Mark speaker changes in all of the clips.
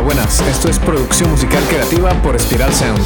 Speaker 1: Hola, buenas. Esto es producción musical creativa por Spiral Sound.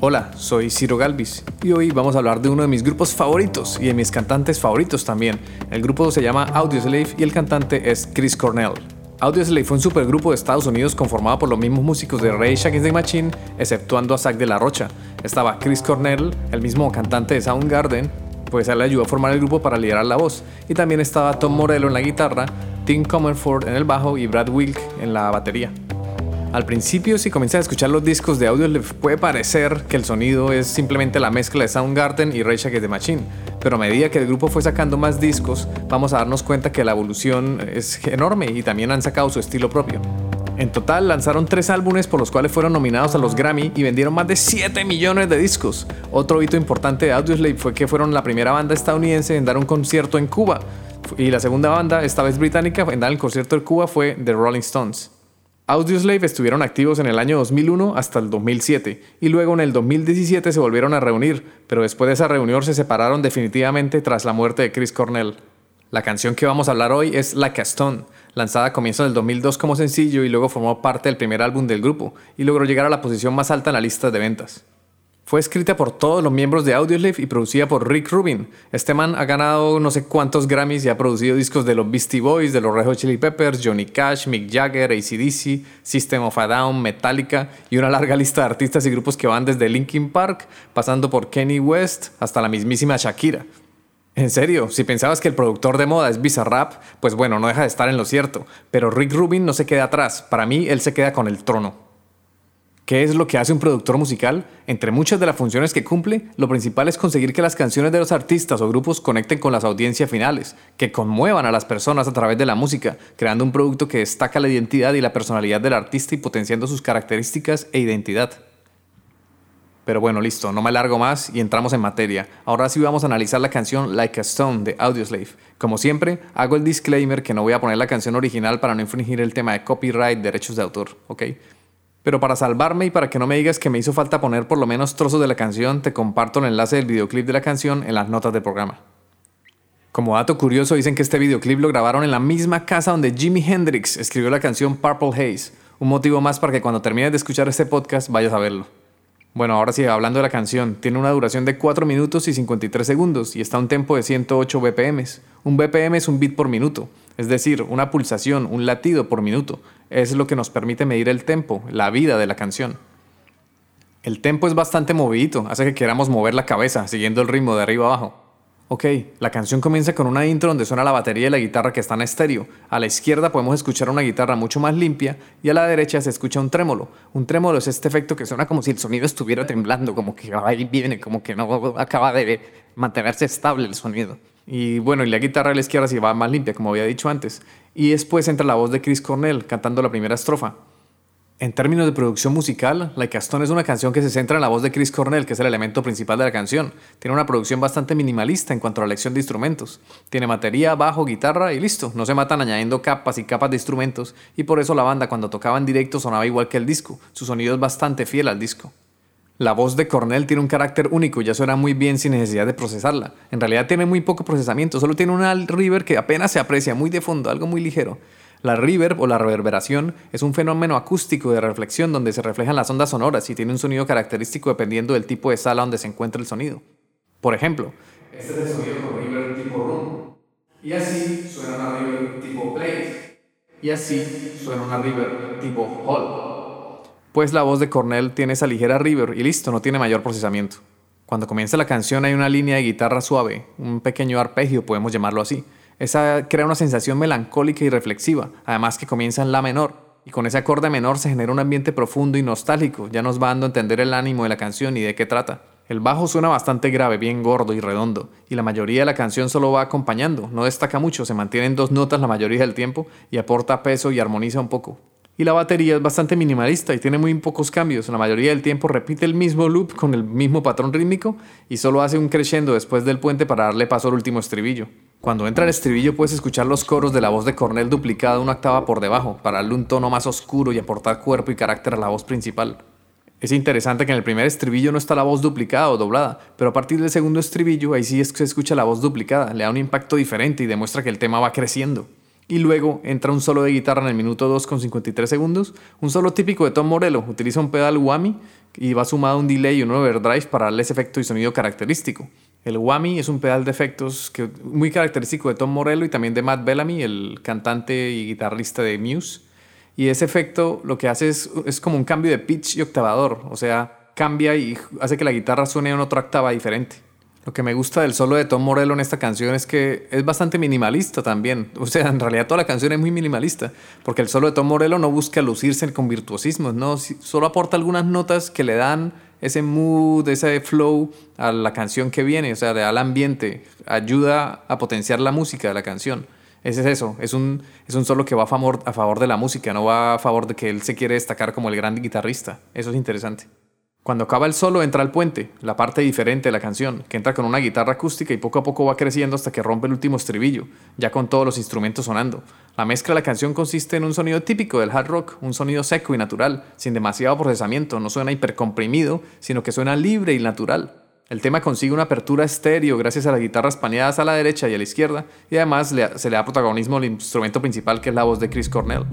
Speaker 1: Hola, soy Ciro Galvis y hoy vamos a hablar de uno de mis grupos favoritos y de mis cantantes favoritos también. El grupo se llama Audioslave y el cantante es Chris Cornell. Audioslave fue un supergrupo de Estados Unidos conformado por los mismos músicos de Rage Against the Machine, exceptuando a Zack de la Rocha. Estaba Chris Cornell, el mismo cantante de Soundgarden, pues él le ayudó a formar el grupo para liderar la voz. Y también estaba Tom Morello en la guitarra, Tim Comerford en el bajo y Brad Wilk en la batería. Al principio, si comienzas a escuchar los discos de audio, le puede parecer que el sonido es simplemente la mezcla de Soundgarden y Rage Against the Machine. Pero a medida que el grupo fue sacando más discos, vamos a darnos cuenta que la evolución es enorme y también han sacado su estilo propio. En total lanzaron tres álbumes por los cuales fueron nominados a los Grammy y vendieron más de 7 millones de discos. Otro hito importante de Audioslave fue que fueron la primera banda estadounidense en dar un concierto en Cuba. Y la segunda banda, esta vez británica, en dar el concierto en Cuba fue The Rolling Stones. Audioslave estuvieron activos en el año 2001 hasta el 2007 y luego en el 2017 se volvieron a reunir, pero después de esa reunión se separaron definitivamente tras la muerte de Chris Cornell. La canción que vamos a hablar hoy es Like a Stone, lanzada a comienzos del 2002 como sencillo y luego formó parte del primer álbum del grupo y logró llegar a la posición más alta en la lista de ventas. Fue escrita por todos los miembros de Audioslave y producida por Rick Rubin. Este man ha ganado no sé cuántos Grammys y ha producido discos de los Beastie Boys, de los Red Hot Chili Peppers, Johnny Cash, Mick Jagger, ACDC, System of a Down, Metallica y una larga lista de artistas y grupos que van desde Linkin Park, pasando por Kenny West hasta la mismísima Shakira. En serio, si pensabas que el productor de moda es Bizarrap, pues bueno, no deja de estar en lo cierto. Pero Rick Rubin no se queda atrás. Para mí, él se queda con el trono. ¿Qué es lo que hace un productor musical? Entre muchas de las funciones que cumple, lo principal es conseguir que las canciones de los artistas o grupos conecten con las audiencias finales, que conmuevan a las personas a través de la música, creando un producto que destaca la identidad y la personalidad del artista y potenciando sus características e identidad. Pero bueno, listo, no me alargo más y entramos en materia. Ahora sí vamos a analizar la canción Like a Stone de Audioslave. Como siempre, hago el disclaimer que no voy a poner la canción original para no infringir el tema de copyright, derechos de autor, ¿ok? Pero para salvarme y para que no me digas que me hizo falta poner por lo menos trozos de la canción, te comparto el enlace del videoclip de la canción en las notas del programa. Como dato curioso, dicen que este videoclip lo grabaron en la misma casa donde Jimi Hendrix escribió la canción Purple Haze. Un motivo más para que cuando termines de escuchar este podcast vayas a verlo. Bueno, ahora sí, hablando de la canción, tiene una duración de 4 minutos y 53 segundos y está a un tempo de 108 BPM. Un BPM es un beat por minuto, es decir, una pulsación, un latido por minuto. Es lo que nos permite medir el tempo, la vida de la canción. El tempo es bastante movidito, hace que queramos mover la cabeza siguiendo el ritmo de arriba abajo. Ok, la canción comienza con una intro donde suena la batería y la guitarra que están en estéreo. A la izquierda podemos escuchar una guitarra mucho más limpia y a la derecha se escucha un trémolo. Un trémolo es este efecto que suena como si el sonido estuviera temblando, como que ahí viene, como que no acaba de mantenerse estable el sonido. Y bueno, y la guitarra a la izquierda sí va más limpia, como había dicho antes. Y después entra la voz de Chris Cornell cantando la primera estrofa. En términos de producción musical, Like a Stone es una canción que se centra en la voz de Chris Cornell, que es el elemento principal de la canción. Tiene una producción bastante minimalista en cuanto a la elección de instrumentos. Tiene batería, bajo, guitarra y listo. No se matan añadiendo capas y capas de instrumentos, y por eso la banda cuando tocaba en directo sonaba igual que el disco. Su sonido es bastante fiel al disco. La voz de Cornell tiene un carácter único, ya suena muy bien sin necesidad de procesarla. En realidad tiene muy poco procesamiento, solo tiene una river que apenas se aprecia, muy de fondo, algo muy ligero. La reverb o la reverberación es un fenómeno acústico de reflexión donde se reflejan las ondas sonoras y tiene un sonido característico dependiendo del tipo de sala donde se encuentra el sonido. Por ejemplo, este es el sonido con reverb tipo room. Y así suena una reverb tipo plate. Y así suena una reverb tipo hall. Pues la voz de Cornell tiene esa ligera reverb y listo, no tiene mayor procesamiento. Cuando comienza la canción hay una línea de guitarra suave, un pequeño arpegio, podemos llamarlo así esa crea una sensación melancólica y reflexiva, además que comienza en la menor, y con ese acorde menor se genera un ambiente profundo y nostálgico, ya nos va dando a entender el ánimo de la canción y de qué trata. El bajo suena bastante grave, bien gordo y redondo, y la mayoría de la canción solo va acompañando, no destaca mucho, se mantiene en dos notas la mayoría del tiempo y aporta peso y armoniza un poco. Y la batería es bastante minimalista y tiene muy pocos cambios, la mayoría del tiempo repite el mismo loop con el mismo patrón rítmico y solo hace un crescendo después del puente para darle paso al último estribillo. Cuando entra el estribillo puedes escuchar los coros de la voz de Cornell duplicada una octava por debajo, para darle un tono más oscuro y aportar cuerpo y carácter a la voz principal. Es interesante que en el primer estribillo no está la voz duplicada o doblada, pero a partir del segundo estribillo ahí sí se escucha la voz duplicada, le da un impacto diferente y demuestra que el tema va creciendo. Y luego entra un solo de guitarra en el minuto 2 con 53 segundos, un solo típico de Tom Morello, utiliza un pedal whammy y va sumado un delay y un overdrive para darle ese efecto y sonido característico. El whammy es un pedal de efectos que, muy característico de Tom Morello y también de Matt Bellamy, el cantante y guitarrista de Muse. Y ese efecto lo que hace es, es como un cambio de pitch y octavador, o sea, cambia y hace que la guitarra suene en otra octava diferente. Lo que me gusta del solo de Tom Morello en esta canción es que es bastante minimalista también. O sea, en realidad toda la canción es muy minimalista, porque el solo de Tom Morello no busca lucirse con virtuosismo, no, solo aporta algunas notas que le dan ese mood, ese flow a la canción que viene, o sea, le da al ambiente, ayuda a potenciar la música de la canción. Ese es eso, es un, es un solo que va a favor, a favor de la música, no va a favor de que él se quiere destacar como el gran guitarrista. Eso es interesante. Cuando acaba el solo entra el puente, la parte diferente de la canción, que entra con una guitarra acústica y poco a poco va creciendo hasta que rompe el último estribillo, ya con todos los instrumentos sonando. La mezcla de la canción consiste en un sonido típico del hard rock, un sonido seco y natural, sin demasiado procesamiento, no suena hipercomprimido, sino que suena libre y natural. El tema consigue una apertura estéreo gracias a las guitarras paneadas a la derecha y a la izquierda, y además se le da protagonismo al instrumento principal que es la voz de Chris Cornell.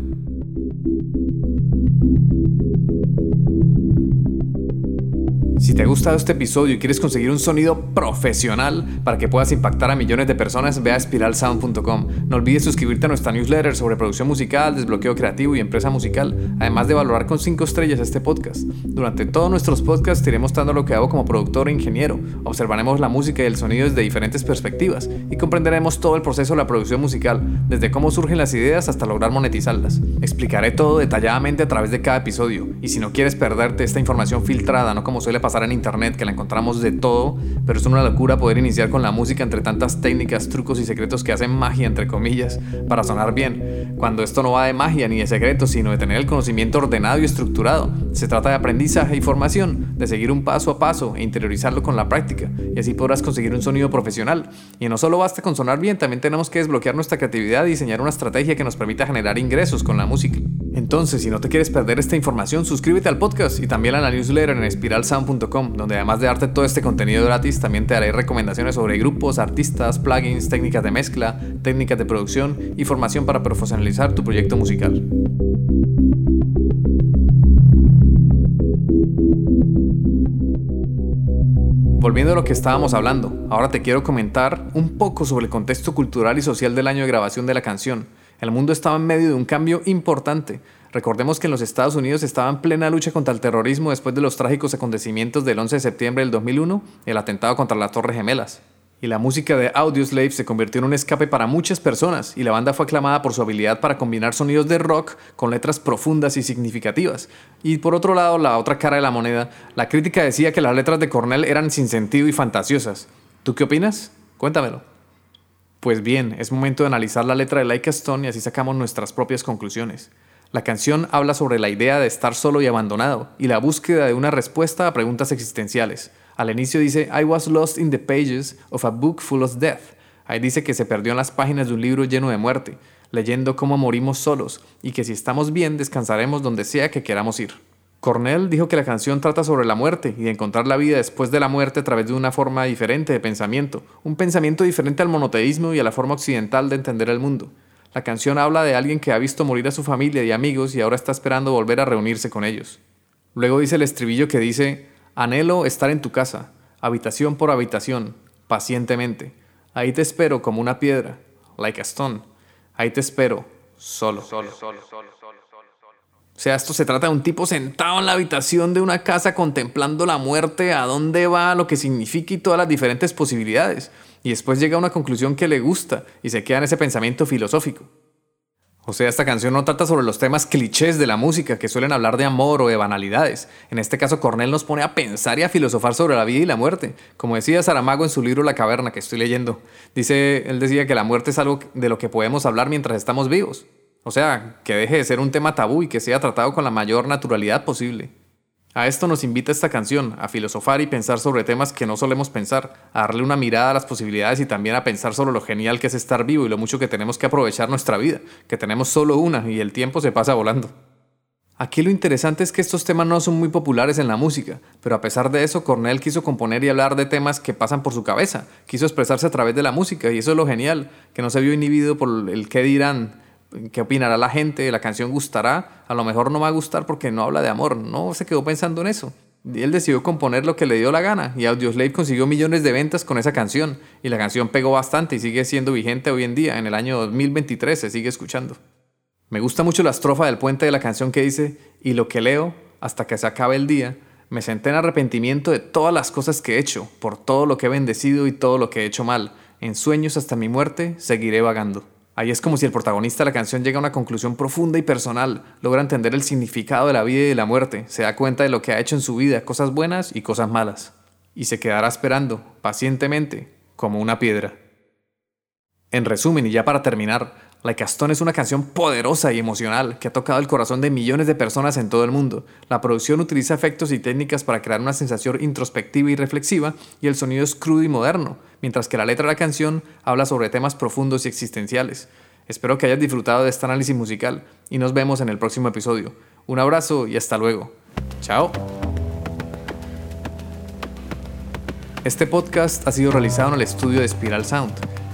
Speaker 1: Si te ha gustado este episodio y quieres conseguir un sonido profesional para que puedas impactar a millones de personas, ve a spiralsound.com. No olvides suscribirte a nuestra newsletter sobre producción musical, desbloqueo creativo y empresa musical, además de valorar con 5 estrellas este podcast. Durante todos nuestros podcasts te iré lo que hago como productor e ingeniero. Observaremos la música y el sonido desde diferentes perspectivas y comprenderemos todo el proceso de la producción musical, desde cómo surgen las ideas hasta lograr monetizarlas. Explicaré todo detalladamente a través de cada episodio y si no quieres perderte esta información filtrada, no como suele pasar en internet, que la encontramos de todo, pero es una locura poder iniciar con la música entre tantas técnicas, trucos y secretos que hacen magia, entre comillas, para sonar bien. Cuando esto no va de magia ni de secretos, sino de tener el conocimiento ordenado y estructurado. Se trata de aprendizaje y formación, de seguir un paso a paso e interiorizarlo con la práctica, y así podrás conseguir un sonido profesional. Y no solo basta con sonar bien, también tenemos que desbloquear nuestra creatividad y diseñar una estrategia que nos permita generar ingresos con la música. Entonces, si no te quieres perder esta información, suscríbete al podcast y también a la newsletter en espiralsound.com, donde además de darte todo este contenido gratis, también te daré recomendaciones sobre grupos, artistas, plugins, técnicas de mezcla, técnicas de producción y formación para profesionalizar tu proyecto musical. Volviendo a lo que estábamos hablando, ahora te quiero comentar un poco sobre el contexto cultural y social del año de grabación de la canción el mundo estaba en medio de un cambio importante. Recordemos que en los Estados Unidos estaba en plena lucha contra el terrorismo después de los trágicos acontecimientos del 11 de septiembre del 2001, el atentado contra las Torres Gemelas. Y la música de Audioslave se convirtió en un escape para muchas personas y la banda fue aclamada por su habilidad para combinar sonidos de rock con letras profundas y significativas. Y por otro lado, la otra cara de la moneda, la crítica decía que las letras de Cornell eran sin sentido y fantasiosas. ¿Tú qué opinas? Cuéntamelo. Pues bien, es momento de analizar la letra de Like a Stone y así sacamos nuestras propias conclusiones. La canción habla sobre la idea de estar solo y abandonado y la búsqueda de una respuesta a preguntas existenciales. Al inicio dice, I was lost in the pages of a book full of death. Ahí dice que se perdió en las páginas de un libro lleno de muerte, leyendo cómo morimos solos y que si estamos bien descansaremos donde sea que queramos ir. Cornell dijo que la canción trata sobre la muerte y de encontrar la vida después de la muerte a través de una forma diferente de pensamiento, un pensamiento diferente al monoteísmo y a la forma occidental de entender el mundo. La canción habla de alguien que ha visto morir a su familia y amigos y ahora está esperando volver a reunirse con ellos. Luego dice el estribillo que dice, anhelo estar en tu casa, habitación por habitación, pacientemente. Ahí te espero como una piedra, like a stone. Ahí te espero, solo. solo, solo, solo. O sea, esto se trata de un tipo sentado en la habitación de una casa contemplando la muerte, a dónde va, lo que significa y todas las diferentes posibilidades. Y después llega a una conclusión que le gusta y se queda en ese pensamiento filosófico. O sea, esta canción no trata sobre los temas clichés de la música que suelen hablar de amor o de banalidades. En este caso, Cornell nos pone a pensar y a filosofar sobre la vida y la muerte. Como decía Saramago en su libro La caverna que estoy leyendo, dice, él decía que la muerte es algo de lo que podemos hablar mientras estamos vivos. O sea, que deje de ser un tema tabú y que sea tratado con la mayor naturalidad posible. A esto nos invita esta canción, a filosofar y pensar sobre temas que no solemos pensar, a darle una mirada a las posibilidades y también a pensar sobre lo genial que es estar vivo y lo mucho que tenemos que aprovechar nuestra vida, que tenemos solo una y el tiempo se pasa volando. Aquí lo interesante es que estos temas no son muy populares en la música, pero a pesar de eso, Cornell quiso componer y hablar de temas que pasan por su cabeza, quiso expresarse a través de la música, y eso es lo genial, que no se vio inhibido por el qué dirán, qué opinará la gente, la canción gustará, a lo mejor no va a gustar porque no habla de amor, no se quedó pensando en eso. Y él decidió componer lo que le dio la gana, y Audioslave consiguió millones de ventas con esa canción, y la canción pegó bastante y sigue siendo vigente hoy en día, en el año 2023 se sigue escuchando. Me gusta mucho la estrofa del puente de la canción que dice, y lo que leo, hasta que se acabe el día, me senté en arrepentimiento de todas las cosas que he hecho, por todo lo que he bendecido y todo lo que he hecho mal. En sueños hasta mi muerte seguiré vagando. Ahí es como si el protagonista de la canción llega a una conclusión profunda y personal, logra entender el significado de la vida y de la muerte, se da cuenta de lo que ha hecho en su vida, cosas buenas y cosas malas, y se quedará esperando, pacientemente, como una piedra. En resumen, y ya para terminar, Like a Stone es una canción poderosa y emocional que ha tocado el corazón de millones de personas en todo el mundo. La producción utiliza efectos y técnicas para crear una sensación introspectiva y reflexiva y el sonido es crudo y moderno, mientras que la letra de la canción habla sobre temas profundos y existenciales. Espero que hayas disfrutado de este análisis musical y nos vemos en el próximo episodio. Un abrazo y hasta luego. Chao. Este podcast ha sido realizado en el estudio de Spiral Sound.